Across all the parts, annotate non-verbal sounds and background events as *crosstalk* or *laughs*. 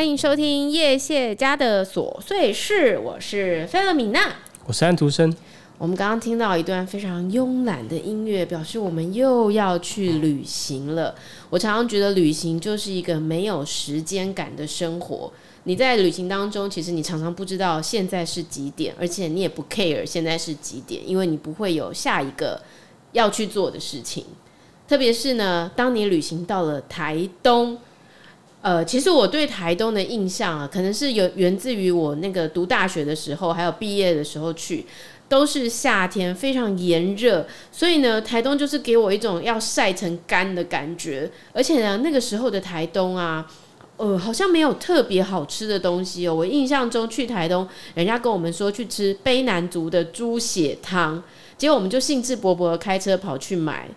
欢迎收听叶谢家的琐碎事，我是菲勒米娜，我是安徒生。我们刚刚听到一段非常慵懒的音乐，表示我们又要去旅行了。我常常觉得旅行就是一个没有时间感的生活。你在旅行当中，其实你常常不知道现在是几点，而且你也不 care 现在是几点，因为你不会有下一个要去做的事情。特别是呢，当你旅行到了台东。呃，其实我对台东的印象啊，可能是有源自于我那个读大学的时候，还有毕业的时候去，都是夏天，非常炎热，所以呢，台东就是给我一种要晒成干的感觉。而且呢，那个时候的台东啊，呃，好像没有特别好吃的东西哦。我印象中去台东，人家跟我们说去吃卑南族的猪血汤，结果我们就兴致勃勃的开车跑去买。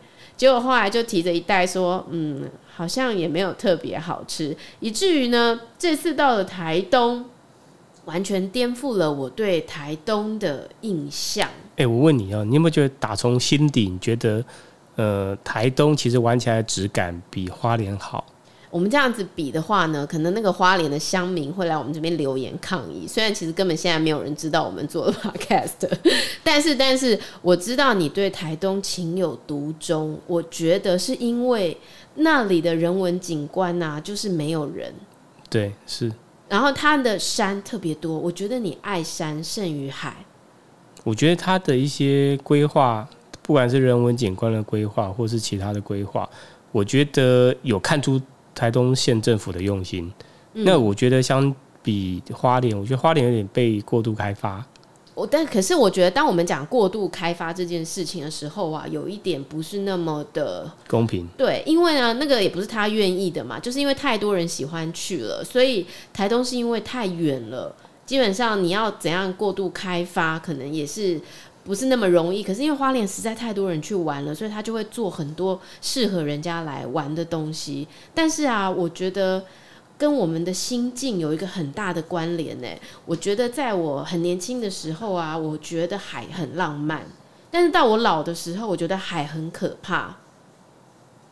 结果后来就提着一袋说，嗯，好像也没有特别好吃，以至于呢，这次到了台东，完全颠覆了我对台东的印象。哎、我问你啊，你有没有觉得打从心底你觉得，呃，台东其实玩起来的质感比花莲好？我们这样子比的话呢，可能那个花莲的乡民会来我们这边留言抗议。虽然其实根本现在没有人知道我们做了 *laughs* podcast，但是但是我知道你对台东情有独钟。我觉得是因为那里的人文景观呐、啊，就是没有人。对，是。然后它的山特别多，我觉得你爱山胜于海。我觉得它的一些规划，不管是人文景观的规划，或是其他的规划，我觉得有看出。台东县政府的用心，嗯、那我觉得相比花莲，我觉得花莲有点被过度开发。我但可是我觉得，当我们讲过度开发这件事情的时候啊，有一点不是那么的公平。对，因为呢，那个也不是他愿意的嘛，就是因为太多人喜欢去了，所以台东是因为太远了，基本上你要怎样过度开发，可能也是。不是那么容易，可是因为花莲实在太多人去玩了，所以他就会做很多适合人家来玩的东西。但是啊，我觉得跟我们的心境有一个很大的关联呢。我觉得在我很年轻的时候啊，我觉得海很浪漫，但是到我老的时候，我觉得海很可怕。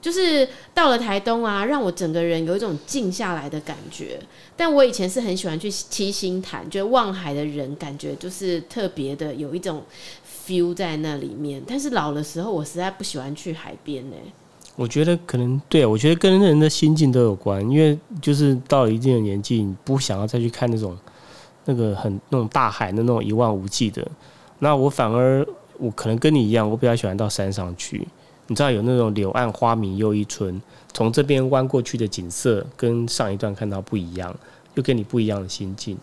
就是到了台东啊，让我整个人有一种静下来的感觉。但我以前是很喜欢去七星潭，觉得望海的人感觉就是特别的有一种 feel 在那里面。但是老的时候，我实在不喜欢去海边呢。我觉得可能对，我觉得跟人的心境都有关。因为就是到了一定的年纪，你不想要再去看那种那个很那种大海的那种一望无际的。那我反而我可能跟你一样，我比较喜欢到山上去。你知道有那种柳暗花明又一村，从这边弯过去的景色跟上一段看到不一样，又跟你不一样的心境。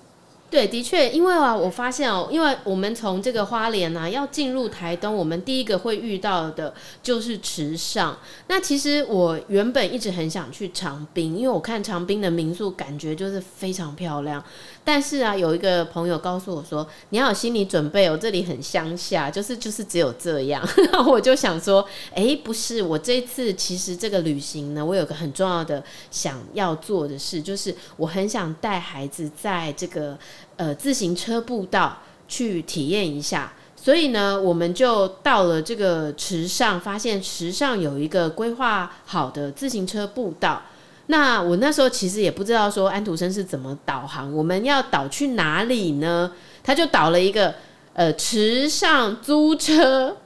对，的确，因为啊，我发现哦，因为我们从这个花莲啊要进入台东，我们第一个会遇到的就是池上。那其实我原本一直很想去长滨，因为我看长滨的民宿感觉就是非常漂亮。但是啊，有一个朋友告诉我说，你要有心理准备哦，这里很乡下，就是就是只有这样。*laughs* 然后我就想说，诶，不是，我这次其实这个旅行呢，我有个很重要的想要做的事，就是我很想带孩子在这个。呃，自行车步道去体验一下，所以呢，我们就到了这个池上，发现池上有一个规划好的自行车步道。那我那时候其实也不知道说安徒生是怎么导航，我们要导去哪里呢？他就导了一个呃池上租车。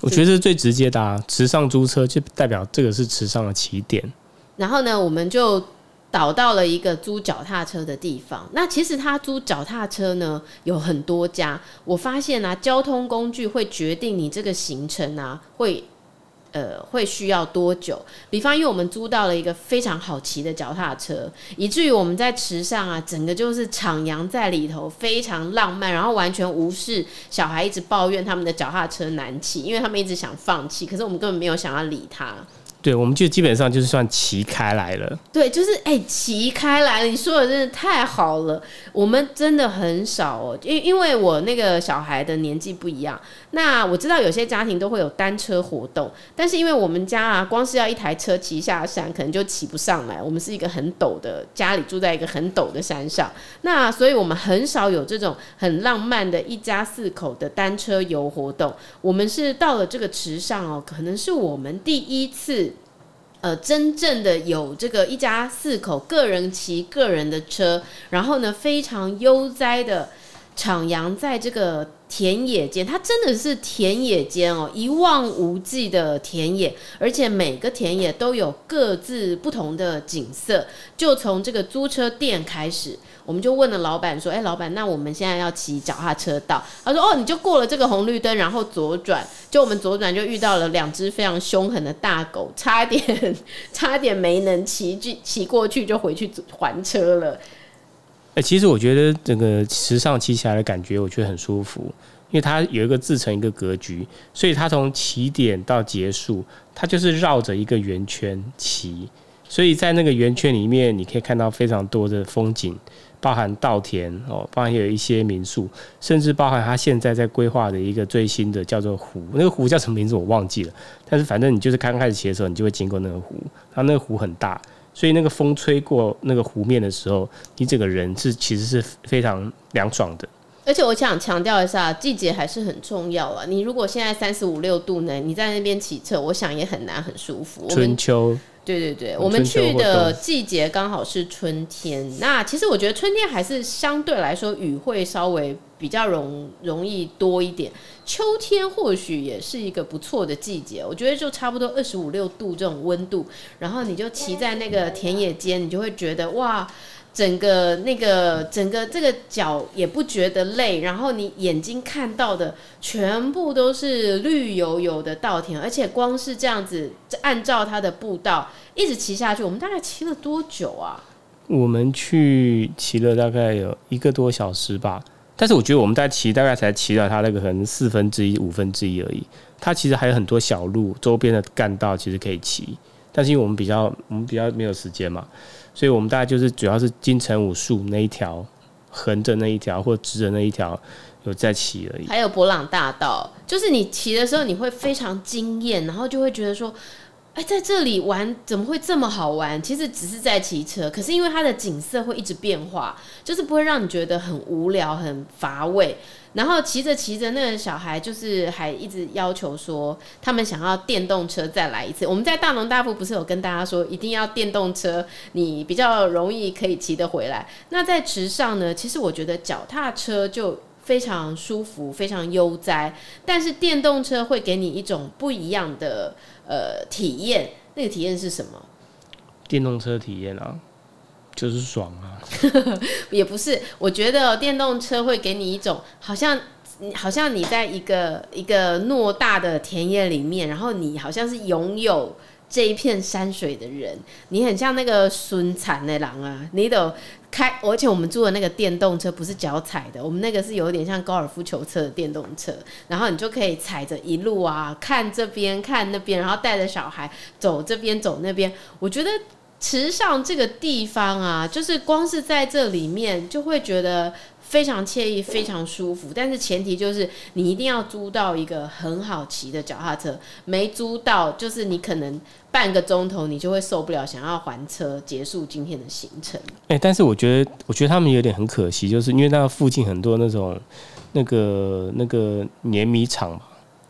我觉得是最直接的啊，池上租车就代表这个是池上的起点。然后呢，我们就。导到了一个租脚踏车的地方。那其实他租脚踏车呢有很多家。我发现啊，交通工具会决定你这个行程啊会呃会需要多久。比方，因为我们租到了一个非常好骑的脚踏车，以至于我们在池上啊，整个就是徜徉在里头，非常浪漫，然后完全无视小孩一直抱怨他们的脚踏车难骑，因为他们一直想放弃，可是我们根本没有想要理他。对，我们就基本上就是算骑开来了。对，就是哎，骑开来了。你说的真的太好了。我们真的很少哦，因因为我那个小孩的年纪不一样。那我知道有些家庭都会有单车活动，但是因为我们家啊，光是要一台车骑下山，可能就骑不上来。我们是一个很陡的家里，住在一个很陡的山上，那所以我们很少有这种很浪漫的一家四口的单车游活动。我们是到了这个池上哦，可能是我们第一次。呃，真正的有这个一家四口个人骑个人的车，然后呢，非常悠哉的徜徉在这个田野间，它真的是田野间哦，一望无际的田野，而且每个田野都有各自不同的景色。就从这个租车店开始。我们就问了老板说：“哎，老板，那我们现在要骑脚踏车道？”他说：“哦，你就过了这个红绿灯，然后左转。就我们左转就遇到了两只非常凶狠的大狗，差点 *laughs* 差点没能骑去骑过去，就回去还车了。”哎，其实我觉得这个时尚骑起来的感觉，我觉得很舒服，因为它有一个自成一个格局，所以它从起点到结束，它就是绕着一个圆圈骑，所以在那个圆圈里面，你可以看到非常多的风景。包含稻田哦，包含有一些民宿，甚至包含它现在在规划的一个最新的叫做湖，那个湖叫什么名字我忘记了。但是反正你就是刚开始骑的时候，你就会经过那个湖，它那个湖很大，所以那个风吹过那个湖面的时候，你整个人是其实是非常凉爽的。而且我想强调一下，季节还是很重要啊。你如果现在三十五六度呢，你在那边骑车，我想也很难很舒服。春秋。对对对，我们去的季节刚好是春天。那其实我觉得春天还是相对来说雨会稍微比较容容易多一点。秋天或许也是一个不错的季节，我觉得就差不多二十五六度这种温度，然后你就骑在那个田野间，你就会觉得哇。整个那个整个这个脚也不觉得累，然后你眼睛看到的全部都是绿油油的稻田，而且光是这样子按照它的步道一直骑下去，我们大概骑了多久啊？我们去骑了大概有一个多小时吧，但是我觉得我们在骑大概才骑了它那个可能四分之一、五分之一而已，它其实还有很多小路，周边的干道其实可以骑，但是因为我们比较我们比较没有时间嘛。所以我们大概就是主要是金城武树那一条，横着那一条或直着那一条有在骑而已。还有博朗大道，就是你骑的时候你会非常惊艳，然后就会觉得说，哎，在这里玩怎么会这么好玩？其实只是在骑车，可是因为它的景色会一直变化，就是不会让你觉得很无聊、很乏味。然后骑着骑着，那个小孩就是还一直要求说，他们想要电动车再来一次。我们在大龙大富不是有跟大家说，一定要电动车，你比较容易可以骑得回来。那在池上呢，其实我觉得脚踏车就非常舒服，非常悠哉。但是电动车会给你一种不一样的呃体验，那个体验是什么？电动车体验啊。就是爽啊，*laughs* 也不是，我觉得电动车会给你一种好像，好像你在一个一个偌大的田野里面，然后你好像是拥有这一片山水的人，你很像那个孙残的狼啊，你都开，而且我们租的那个电动车不是脚踩的，我们那个是有点像高尔夫球车的电动车，然后你就可以踩着一路啊，看这边看那边，然后带着小孩走这边走那边，我觉得。池上这个地方啊，就是光是在这里面就会觉得非常惬意、非常舒服。但是前提就是你一定要租到一个很好骑的脚踏车，没租到就是你可能半个钟头你就会受不了，想要还车结束今天的行程。哎、但是我觉得，我觉得他们有点很可惜，就是因为那附近很多那种那个那个碾米厂嘛。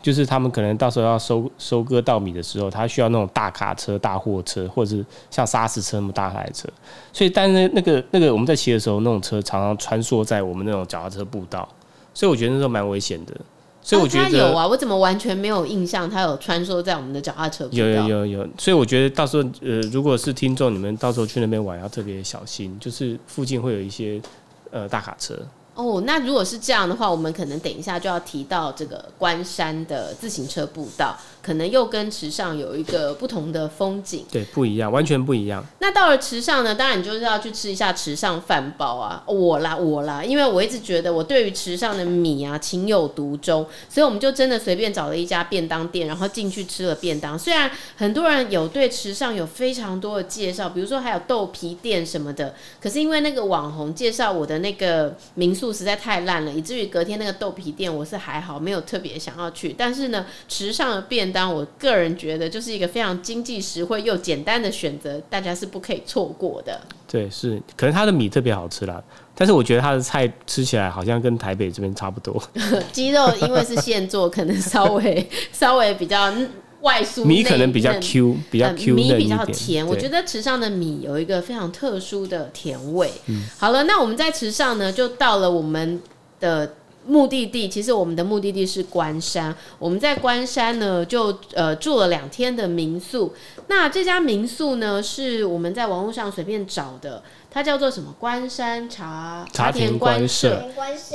就是他们可能到时候要收收割稻米的时候，他需要那种大卡车、大货车，或者是像砂石车那么大台车。所以，但是那个那个我们在骑的时候，那种车常常穿梭在我们那种脚踏车步道，所以我觉得那时候蛮危险的。所以我觉得、啊、有啊，我怎么完全没有印象他有穿梭在我们的脚踏车步道？有有有有。所以我觉得到时候呃，如果是听众，你们到时候去那边玩要特别小心，就是附近会有一些呃大卡车。哦，那如果是这样的话，我们可能等一下就要提到这个关山的自行车步道。可能又跟池上有一个不同的风景，对，不一样，完全不一样。那到了池上呢？当然你就是要去吃一下池上饭包啊，我啦我啦，因为我一直觉得我对于池上的米啊情有独钟，所以我们就真的随便找了一家便当店，然后进去吃了便当。虽然很多人有对池上有非常多的介绍，比如说还有豆皮店什么的，可是因为那个网红介绍我的那个民宿实在太烂了，以至于隔天那个豆皮店我是还好没有特别想要去。但是呢，池上的便当，我个人觉得就是一个非常经济实惠又简单的选择，大家是不可以错过的。对，是可能它的米特别好吃啦，但是我觉得它的菜吃起来好像跟台北这边差不多。*laughs* 鸡肉因为是现做，可能稍微 *laughs* 稍微比较外酥，米可能比较 Q，比较 Q 米比较甜。我觉得池上的米有一个非常特殊的甜味。嗯、好了，那我们在池上呢，就到了我们的目的地。其实我们的目的地是关山。我们在关山呢，就呃住了两天的民宿。那这家民宿呢，是我们在网络上随便找的，它叫做什么？关山茶茶田观舍。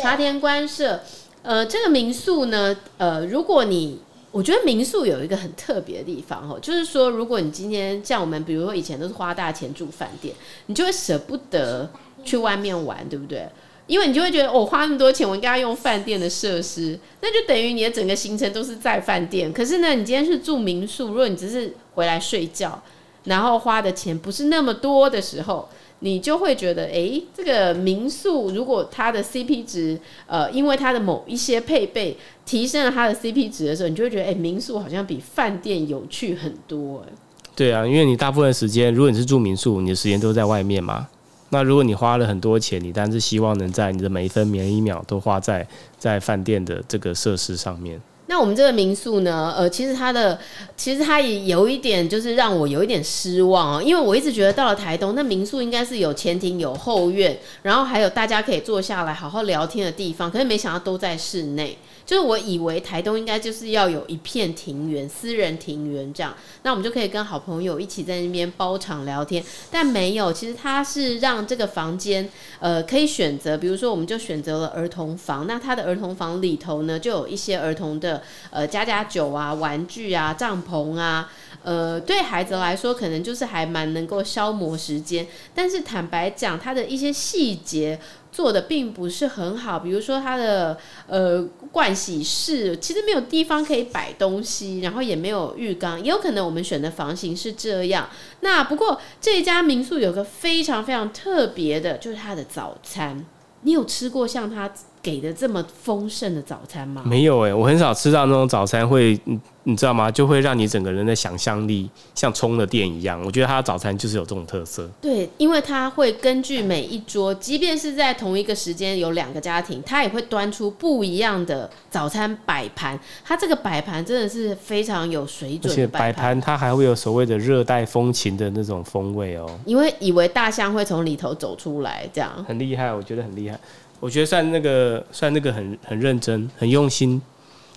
茶田观舍。呃，这个民宿呢，呃，如果你我觉得民宿有一个很特别的地方哦，就是说，如果你今天像我们，比如说以前都是花大钱住饭店，你就会舍不得去外面玩，对不对？因为你就会觉得，我、花那么多钱，我应该要用饭店的设施，那就等于你的整个行程都是在饭店。可是呢，你今天是住民宿，如果你只是回来睡觉，然后花的钱不是那么多的时候。你就会觉得，哎、这个民宿如果它的 CP 值，呃，因为它的某一些配备提升了它的 CP 值的时候，你就会觉得，哎、民宿好像比饭店有趣很多。哎，对啊，因为你大部分时间，如果你是住民宿，你的时间都在外面嘛。那如果你花了很多钱，你当然是希望能在你的每一分每一秒都花在在饭店的这个设施上面。那我们这个民宿呢，呃，其实它的其实它也有一点，就是让我有一点失望哦，因为我一直觉得到了台东，那民宿应该是有前庭、有后院，然后还有大家可以坐下来好好聊天的地方，可是没想到都在室内。就是我以为台东应该就是要有一片庭园，私人庭园这样，那我们就可以跟好朋友一起在那边包场聊天，但没有。其实它是让这个房间，呃，可以选择，比如说我们就选择了儿童房，那它的儿童房里头呢，就有一些儿童的呃家家酒啊、玩具啊、帐篷啊，呃，对孩子来说可能就是还蛮能够消磨时间，但是坦白讲，它的一些细节。做的并不是很好，比如说它的呃盥洗室其实没有地方可以摆东西，然后也没有浴缸，也有可能我们选的房型是这样。那不过这家民宿有个非常非常特别的，就是它的早餐。你有吃过像它给的这么丰盛的早餐吗？没有哎、欸，我很少吃到那种早餐会，你你知道吗？就会让你整个人的想象力像充了电一样。我觉得他的早餐就是有这种特色。对，因为他会根据每一桌，即便是在同一个时间有两个家庭，他也会端出不一样的早餐摆盘。他这个摆盘真的是非常有水准，而且摆盘它还会有所谓的热带风情的那种风味哦。因为以为大象会从里头走出来，这样很厉害，我觉得很厉害。我觉得算那个算那个很很认真、很用心、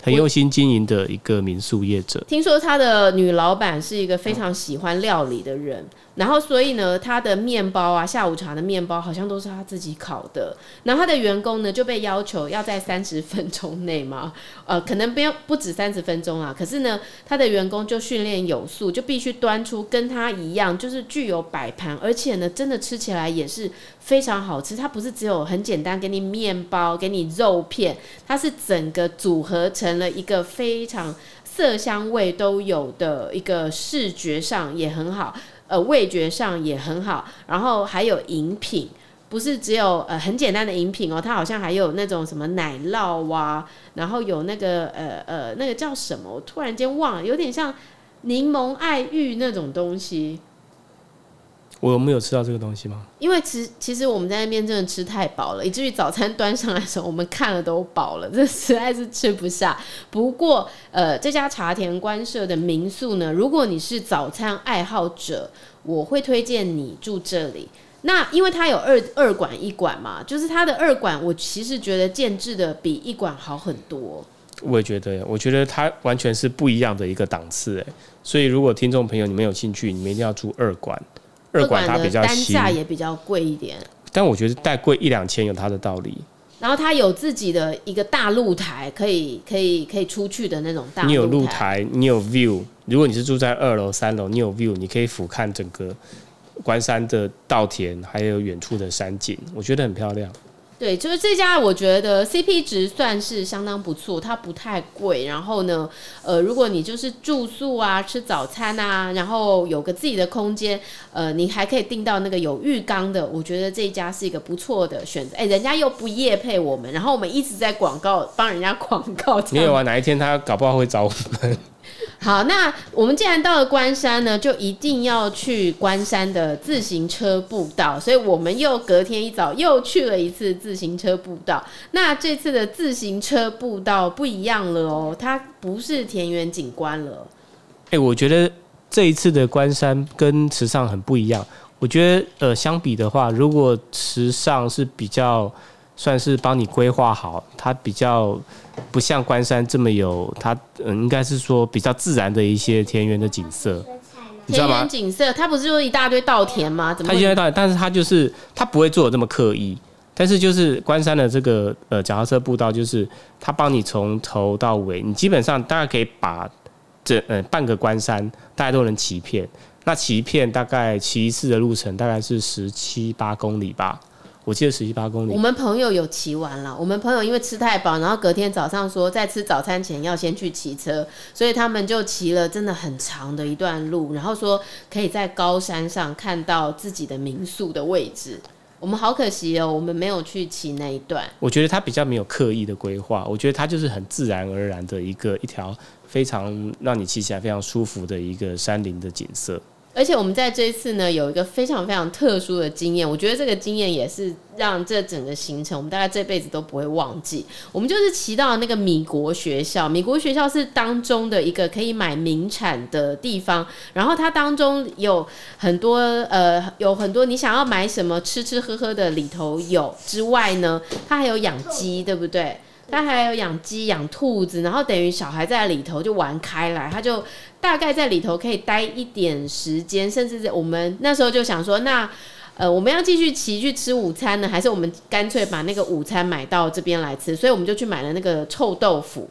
很用心经营的一个民宿业者。听说他的女老板是一个非常喜欢料理的人。然后，所以呢，他的面包啊，下午茶的面包好像都是他自己烤的。然后他的员工呢，就被要求要在三十分钟内嘛，呃，可能不要不止三十分钟啊。可是呢，他的员工就训练有素，就必须端出跟他一样，就是具有摆盘，而且呢，真的吃起来也是非常好吃。它不是只有很简单给你面包，给你肉片，它是整个组合成了一个非常色香味都有的一个视觉上也很好。呃，味觉上也很好，然后还有饮品，不是只有呃很简单的饮品哦，它好像还有那种什么奶酪啊，然后有那个呃呃那个叫什么，我突然间忘了，有点像柠檬爱玉那种东西。我有没有吃到这个东西吗？因为其实其实我们在那边真的吃太饱了，以至于早餐端上来的时候，我们看了都饱了，这实在是吃不下。不过，呃，这家茶田官舍的民宿呢，如果你是早餐爱好者，我会推荐你住这里。那因为它有二二馆一馆嘛，就是它的二馆，我其实觉得建制的比一馆好很多。我也觉得，我觉得它完全是不一样的一个档次哎。所以，如果听众朋友你们有兴趣，你们一定要住二馆。二馆它比较单价也比较贵一点，但我觉得带贵一两千有它的道理。然后它有自己的一个大露台，可以可以可以出去的那种大。你有露台，你有 view。如果你是住在二楼、三楼，你有 view，你可以俯瞰整个关山的稻田，还有远处的山景，我觉得很漂亮。对，就是这家，我觉得 CP 值算是相当不错，它不太贵。然后呢，呃，如果你就是住宿啊、吃早餐啊，然后有个自己的空间，呃，你还可以订到那个有浴缸的，我觉得这家是一个不错的选择。哎，人家又不夜配我们，然后我们一直在广告，帮人家 *laughs* 广告。没有啊，哪一天他搞不好会找我们。好，那我们既然到了关山呢，就一定要去关山的自行车步道，所以我们又隔天一早又去了一次自行车步道。那这次的自行车步道不一样了哦，它不是田园景观了，哎，我觉得这一次的关山跟池上很不一样。我觉得呃，相比的话，如果池上是比较算是帮你规划好，它比较不像关山这么有它，嗯，应该是说比较自然的一些田园的景色。田园景色，它不是就是一大堆稻田吗？怎么？它一大堆稻田，但是它就是它不会做的这么刻意。但是就是关山的这个呃脚踏车步道，就是它帮你从头到尾，你基本上大概可以把这呃半个关山大家都能骑遍。那骑一片大概骑一次的路程大概是十七八公里吧，我记得十七八公里。我们朋友有骑完了，我们朋友因为吃太饱，然后隔天早上说在吃早餐前要先去骑车，所以他们就骑了真的很长的一段路，然后说可以在高山上看到自己的民宿的位置。我们好可惜哦，我们没有去骑那一段。我觉得它比较没有刻意的规划，我觉得它就是很自然而然的一个一条非常让你骑起来非常舒服的一个山林的景色。而且我们在这一次呢，有一个非常非常特殊的经验，我觉得这个经验也是让这整个行程我们大概这辈子都不会忘记。我们就是骑到那个米国学校，米国学校是当中的一个可以买名产的地方，然后它当中有很多呃，有很多你想要买什么吃吃喝喝的里头有之外呢，它还有养鸡，对不对？他还有养鸡、养兔子，然后等于小孩在里头就玩开来，他就大概在里头可以待一点时间，甚至是我们那时候就想说，那呃我们要继续骑去吃午餐呢，还是我们干脆把那个午餐买到这边来吃？所以我们就去买了那个臭豆腐。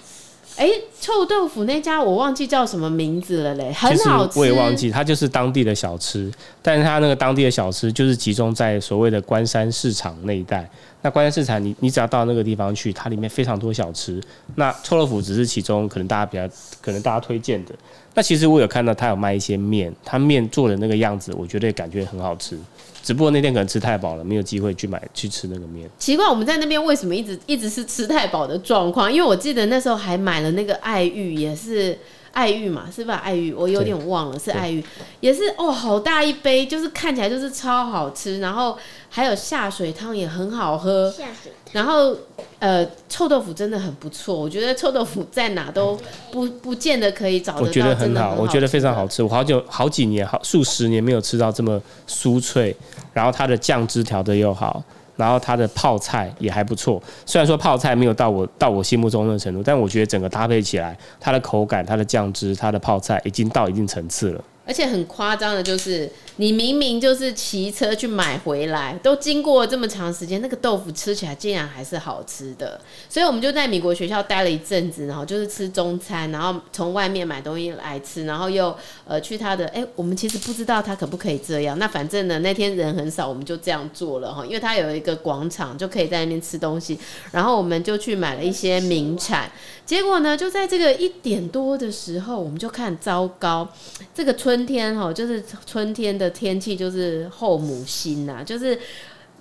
哎、欸，臭豆腐那家我忘记叫什么名字了嘞，很好吃。我也忘记，它就是当地的小吃，但是它那个当地的小吃就是集中在所谓的关山市场那一带。那关山市场，你你只要到那个地方去，它里面非常多小吃。那臭豆腐只是其中可能大家比较可能大家推荐的。那其实我有看到他有卖一些面，他面做的那个样子，我觉得感觉很好吃。只不过那天可能吃太饱了，没有机会去买去吃那个面。奇怪，我们在那边为什么一直一直是吃太饱的状况？因为我记得那时候还买了那个爱玉，也是。爱玉嘛，是吧？爱玉，我有点忘了，是爱玉，也是哦，好大一杯，就是看起来就是超好吃，然后还有下水汤也很好喝，下水汤，然后呃，臭豆腐真的很不错，我觉得臭豆腐在哪都不不见得可以找得到，我觉得很好，我觉得非常好吃，我好久好几年好数十年没有吃到这么酥脆，然后它的酱汁调得又好。然后它的泡菜也还不错，虽然说泡菜没有到我到我心目中的程度，但我觉得整个搭配起来，它的口感、它的酱汁、它的泡菜已经到一定层次了。而且很夸张的就是，你明明就是骑车去买回来，都经过这么长时间，那个豆腐吃起来竟然还是好吃的。所以我们就在米国学校待了一阵子，然后就是吃中餐，然后从外面买东西来吃，然后又呃去他的，哎，我们其实不知道他可不可以这样。那反正呢，那天人很少，我们就这样做了哈，因为他有一个广场，就可以在那边吃东西。然后我们就去买了一些名产，结果呢，就在这个一点多的时候，我们就看糟糕，这个村。春天哈，就是春天的天气，就是后母心呐，就是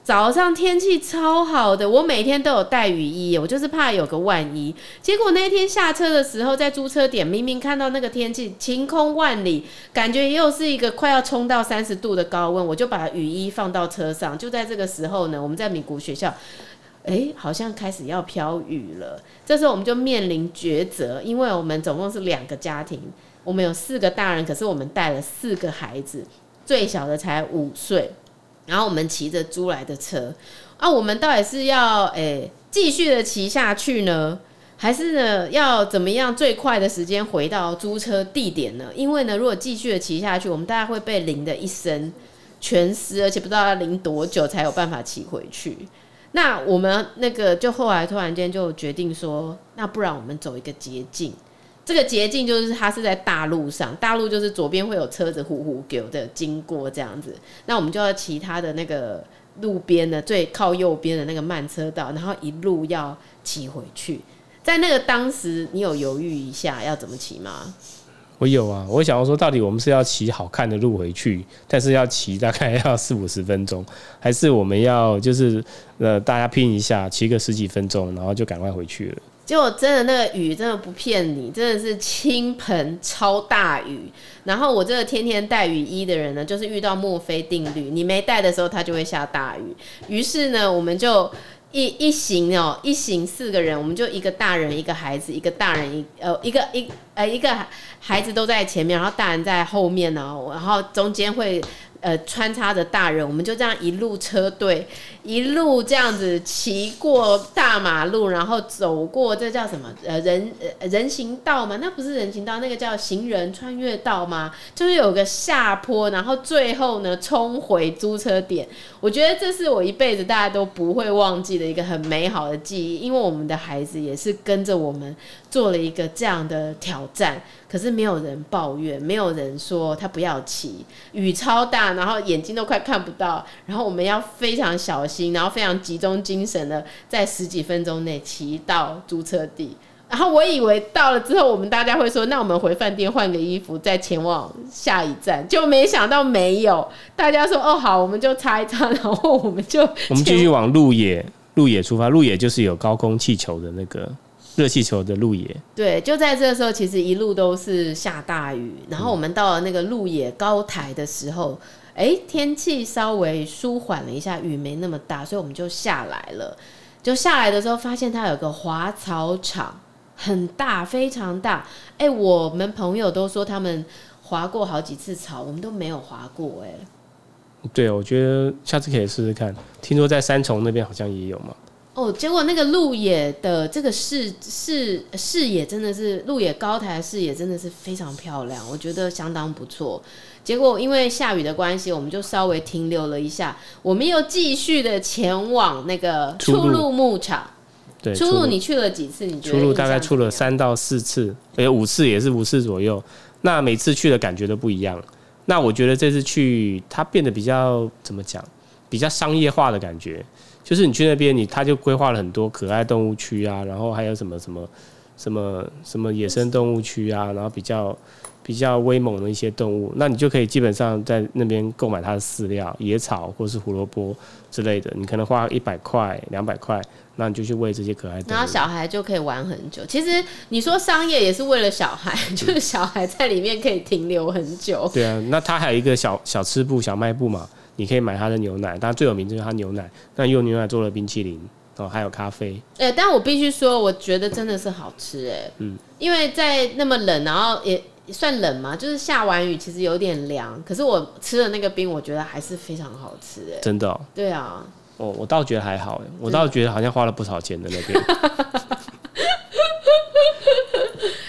早上天气超好的，我每天都有带雨衣，我就是怕有个万一。结果那天下车的时候，在租车点明明看到那个天气晴空万里，感觉又是一个快要冲到三十度的高温，我就把雨衣放到车上。就在这个时候呢，我们在米谷学校，哎，好像开始要飘雨了。这时候我们就面临抉择，因为我们总共是两个家庭。我们有四个大人，可是我们带了四个孩子，最小的才五岁。然后我们骑着租来的车，啊，我们到底是要诶继续的骑下去呢，还是呢要怎么样最快的时间回到租车地点呢？因为呢，如果继续的骑下去，我们大概会被淋得一身全湿，而且不知道要淋多久才有办法骑回去。那我们那个就后来突然间就决定说，那不然我们走一个捷径。这个捷径就是它是在大路上，大路就是左边会有车子呼呼狗的经过这样子，那我们就要骑它的那个路边的最靠右边的那个慢车道，然后一路要骑回去。在那个当时，你有犹豫一下要怎么骑吗？我有啊，我想要说，到底我们是要骑好看的路回去，但是要骑大概要四五十分钟，还是我们要就是呃大家拼一下，骑个十几分钟，然后就赶快回去了。结果真的那个雨真的不骗你，真的是倾盆超大雨。然后我这个天天带雨衣的人呢，就是遇到墨菲定律，你没带的时候它就会下大雨。于是呢，我们就一一行哦，一行四个人，我们就一个大人，一个孩子，一个大人一呃一个一呃一个孩子都在前面，然后大人在后面呢，然后中间会。呃，穿插着大人，我们就这样一路车队，一路这样子骑过大马路，然后走过这叫什么？呃，人呃人行道吗？那不是人行道，那个叫行人穿越道吗？就是有个下坡，然后最后呢，冲回租车点。我觉得这是我一辈子大家都不会忘记的一个很美好的记忆，因为我们的孩子也是跟着我们做了一个这样的挑战。可是没有人抱怨，没有人说他不要骑，雨超大，然后眼睛都快看不到，然后我们要非常小心，然后非常集中精神的在十几分钟内骑到租车地。然后我以为到了之后，我们大家会说，那我们回饭店换个衣服，再前往下一站，就没想到没有，大家说哦好，我们就擦一擦，然后我们就 *laughs* 我们继续往鹿野鹿野出发，鹿野就是有高空气球的那个。热气球的鹿野，对，就在这个时候，其实一路都是下大雨。然后我们到了那个鹿野高台的时候，哎、欸，天气稍微舒缓了一下，雨没那么大，所以我们就下来了。就下来的时候，发现它有个滑草场，很大，非常大。哎、欸，我们朋友都说他们滑过好几次草，我们都没有滑过、欸。哎，对，我觉得下次可以试试看。听说在三重那边好像也有嘛。哦，结果那个鹿野的这个视视视野真的是鹿野高台的视野真的是非常漂亮，我觉得相当不错。结果因为下雨的关系，我们就稍微停留了一下，我们又继续的前往那个初鹿牧场。对，出入你去了几次？你觉得出入大概出了三到四次，有五次也是五次左右。那每次去的感觉都不一样。那我觉得这次去它变得比较怎么讲？比较商业化的感觉。就是你去那边，你他就规划了很多可爱动物区啊，然后还有什么什么什么什么野生动物区啊，然后比较比较威猛的一些动物，那你就可以基本上在那边购买它的饲料、野草或是胡萝卜之类的，你可能花一百块、两百块，那你就去喂这些可爱动物。然后小孩就可以玩很久。其实你说商业也是为了小孩，*laughs* 就是小孩在里面可以停留很久。对啊，那它还有一个小小吃部、小卖部嘛。你可以买它的牛奶，当然最有名就是它牛奶。那用牛奶做了冰淇淋哦，还有咖啡。哎、欸，但我必须说，我觉得真的是好吃哎。嗯，因为在那么冷，然后也算冷嘛，就是下完雨，其实有点凉。可是我吃的那个冰，我觉得还是非常好吃哎。真的、喔？对啊。哦，我倒觉得还好哎，我倒觉得好像花了不少钱的那边。*laughs* *laughs*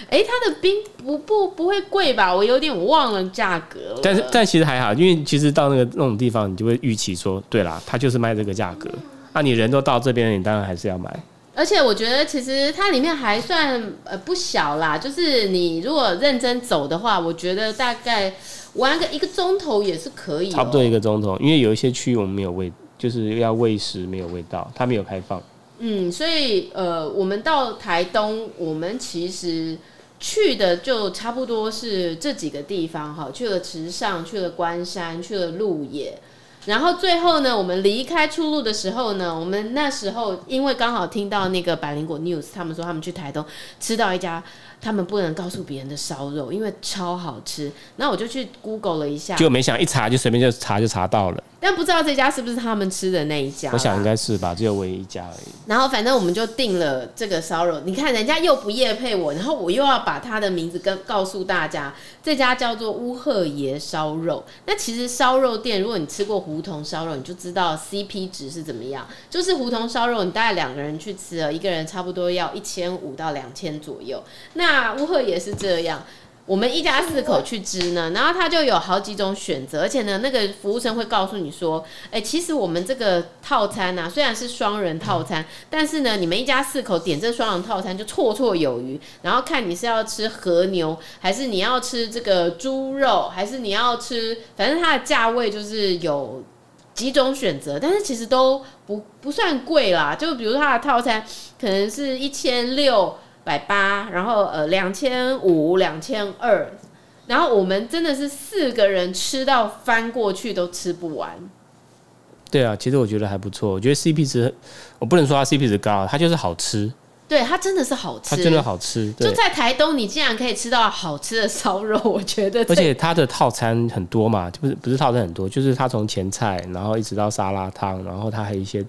哎、欸，它的冰不不不会贵吧？我有点忘了价格了。但是但其实还好，因为其实到那个那种地方，你就会预期说，对啦，它就是卖这个价格。那、啊、你人都到这边，你当然还是要买。而且我觉得其实它里面还算呃不小啦，就是你如果认真走的话，我觉得大概玩个一个钟头也是可以、喔。差不多一个钟头，因为有一些区域我们没有喂，就是要喂食没有喂到，它没有开放。嗯，所以呃，我们到台东，我们其实。去的就差不多是这几个地方哈，去了池上，去了关山，去了鹿野，然后最后呢，我们离开出路的时候呢，我们那时候因为刚好听到那个百灵果 news，他们说他们去台东吃到一家。他们不能告诉别人的烧肉，因为超好吃。那我就去 Google 了一下，就没想一查就随便就查就查到了。但不知道这家是不是他们吃的那一家？我想应该是吧，只有唯一一家而已。然后反正我们就订了这个烧肉。你看人家又不夜配我，然后我又要把他的名字跟告诉大家，这家叫做乌鹤爷烧肉。那其实烧肉店，如果你吃过胡同烧肉，你就知道 CP 值是怎么样。就是胡同烧肉，你大概两个人去吃了，一个人差不多要一千五到两千左右。那那乌鹤也是这样，我们一家四口去吃呢，然后他就有好几种选择，而且呢，那个服务生会告诉你说，哎，其实我们这个套餐呢、虽然是双人套餐，但是呢，你们一家四口点这双人套餐就绰绰有余，然后看你是要吃和牛，还是你要吃这个猪肉，还是你要吃，反正它的价位就是有几种选择，但是其实都不不算贵啦，就比如说它的套餐可能是一千六。百八，然后呃两千五、两千二，然后我们真的是四个人吃到翻过去都吃不完。对啊，其实我觉得还不错，我觉得 CP 值，我不能说它 CP 值高，它就是好吃。对，它真的是好吃，它真的好吃。就在台东，你竟然可以吃到好吃的烧肉，*laughs* 我觉得。而且它的套餐很多嘛，就不是不是套餐很多，就是它从前菜，然后一直到沙拉汤，然后它还有一些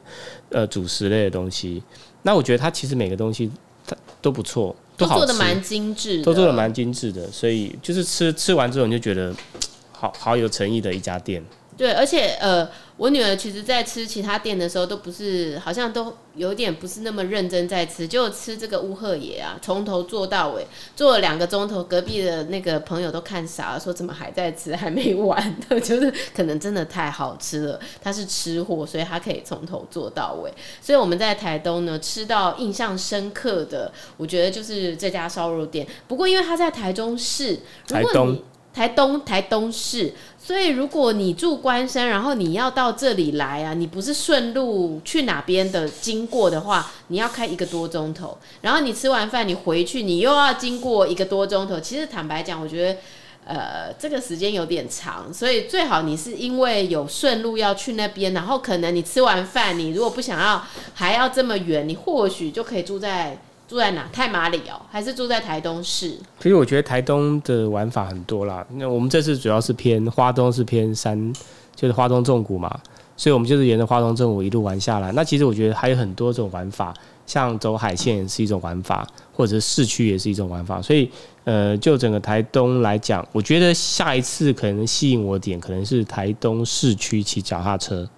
呃主食类的东西。那我觉得它其实每个东西它都不错，都好吃，都做的蛮精致，都做的蛮精致的。所以就是吃吃完之后，你就觉得 *tsk* 好好有诚意的一家店。对，而且呃，我女儿其实，在吃其他店的时候，都不是好像都有点不是那么认真在吃，就吃这个乌鹤爷啊，从头做到尾，做了两个钟头，隔壁的那个朋友都看傻了，说怎么还在吃，还没完的，*laughs* 就是可能真的太好吃了。他是吃货，所以他可以从头做到尾。所以我们在台东呢，吃到印象深刻的，我觉得就是这家烧肉店。不过因为他在台中市，台东。台东台东市，所以如果你住关山，然后你要到这里来啊，你不是顺路去哪边的经过的话，你要开一个多钟头，然后你吃完饭你回去，你又要经过一个多钟头。其实坦白讲，我觉得呃这个时间有点长，所以最好你是因为有顺路要去那边，然后可能你吃完饭，你如果不想要还要这么远，你或许就可以住在。住在哪？太麻里哦，还是住在台东市？其实我觉得台东的玩法很多啦。那我们这次主要是偏花东，是偏山，就是花东纵谷嘛，所以我们就是沿着花东纵谷一路玩下来。那其实我觉得还有很多种玩法，像走海线是一种玩法，或者市区也是一种玩法。所以，呃，就整个台东来讲，我觉得下一次可能吸引我点，可能是台东市区骑脚踏车。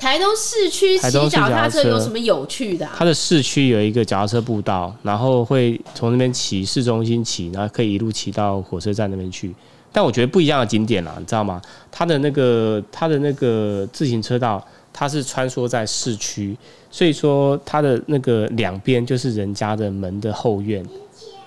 台东市区骑脚踏车有什么有趣的啊？它的市区有一个脚踏车步道，然后会从那边骑市中心骑，然后可以一路骑到火车站那边去。但我觉得不一样的景点啦，你知道吗？它的那个它的那个自行车道，它是穿梭在市区，所以说它的那个两边就是人家的门的后院，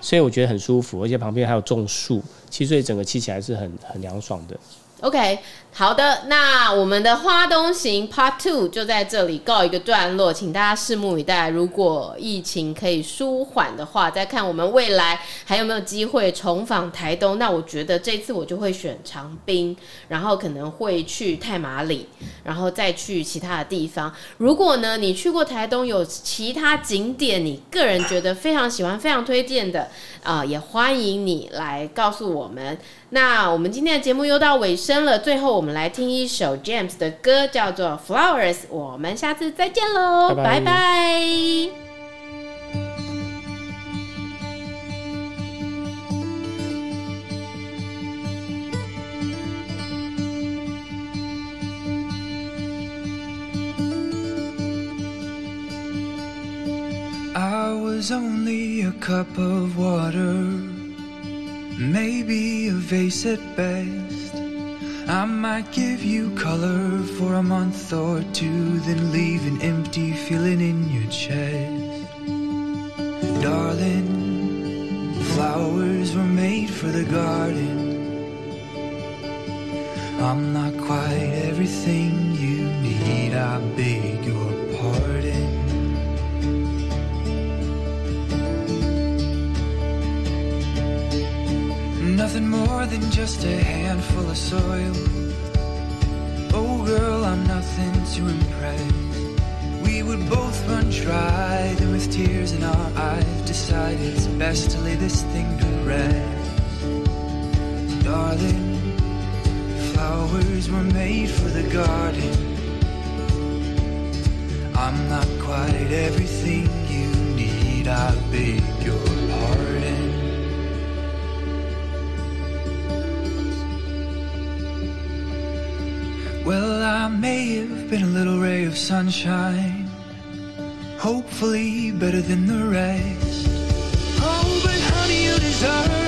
所以我觉得很舒服，而且旁边还有种树，其实所以整个骑起来是很很凉爽的。OK。好的，那我们的花东行 Part Two 就在这里告一个段落，请大家拭目以待。如果疫情可以舒缓的话，再看我们未来还有没有机会重访台东。那我觉得这次我就会选长滨，然后可能会去太麻里，然后再去其他的地方。如果呢，你去过台东有其他景点，你个人觉得非常喜欢、非常推荐的啊、也欢迎你来告诉我们。那我们今天的节目又到尾声了，最后们来听一首 James 的歌，叫做 Flowers。我们下次再见喽，拜拜。Maybe a vase at best. I might give you color for a month or two, then leave an empty feeling in your chest. Darling, flowers were made for the garden. I'm not quite everything you need, I beg your Nothing more than just a handful of soil. Oh, girl, I'm nothing to impress. We would both run dry, then with tears in our eyes, decide it's best to lay this thing to rest. Darling, flowers were made for the garden. I'm not quite everything you need, I beg your I may have been a little ray of sunshine, hopefully better than the rest. Oh, but honey, you deserve.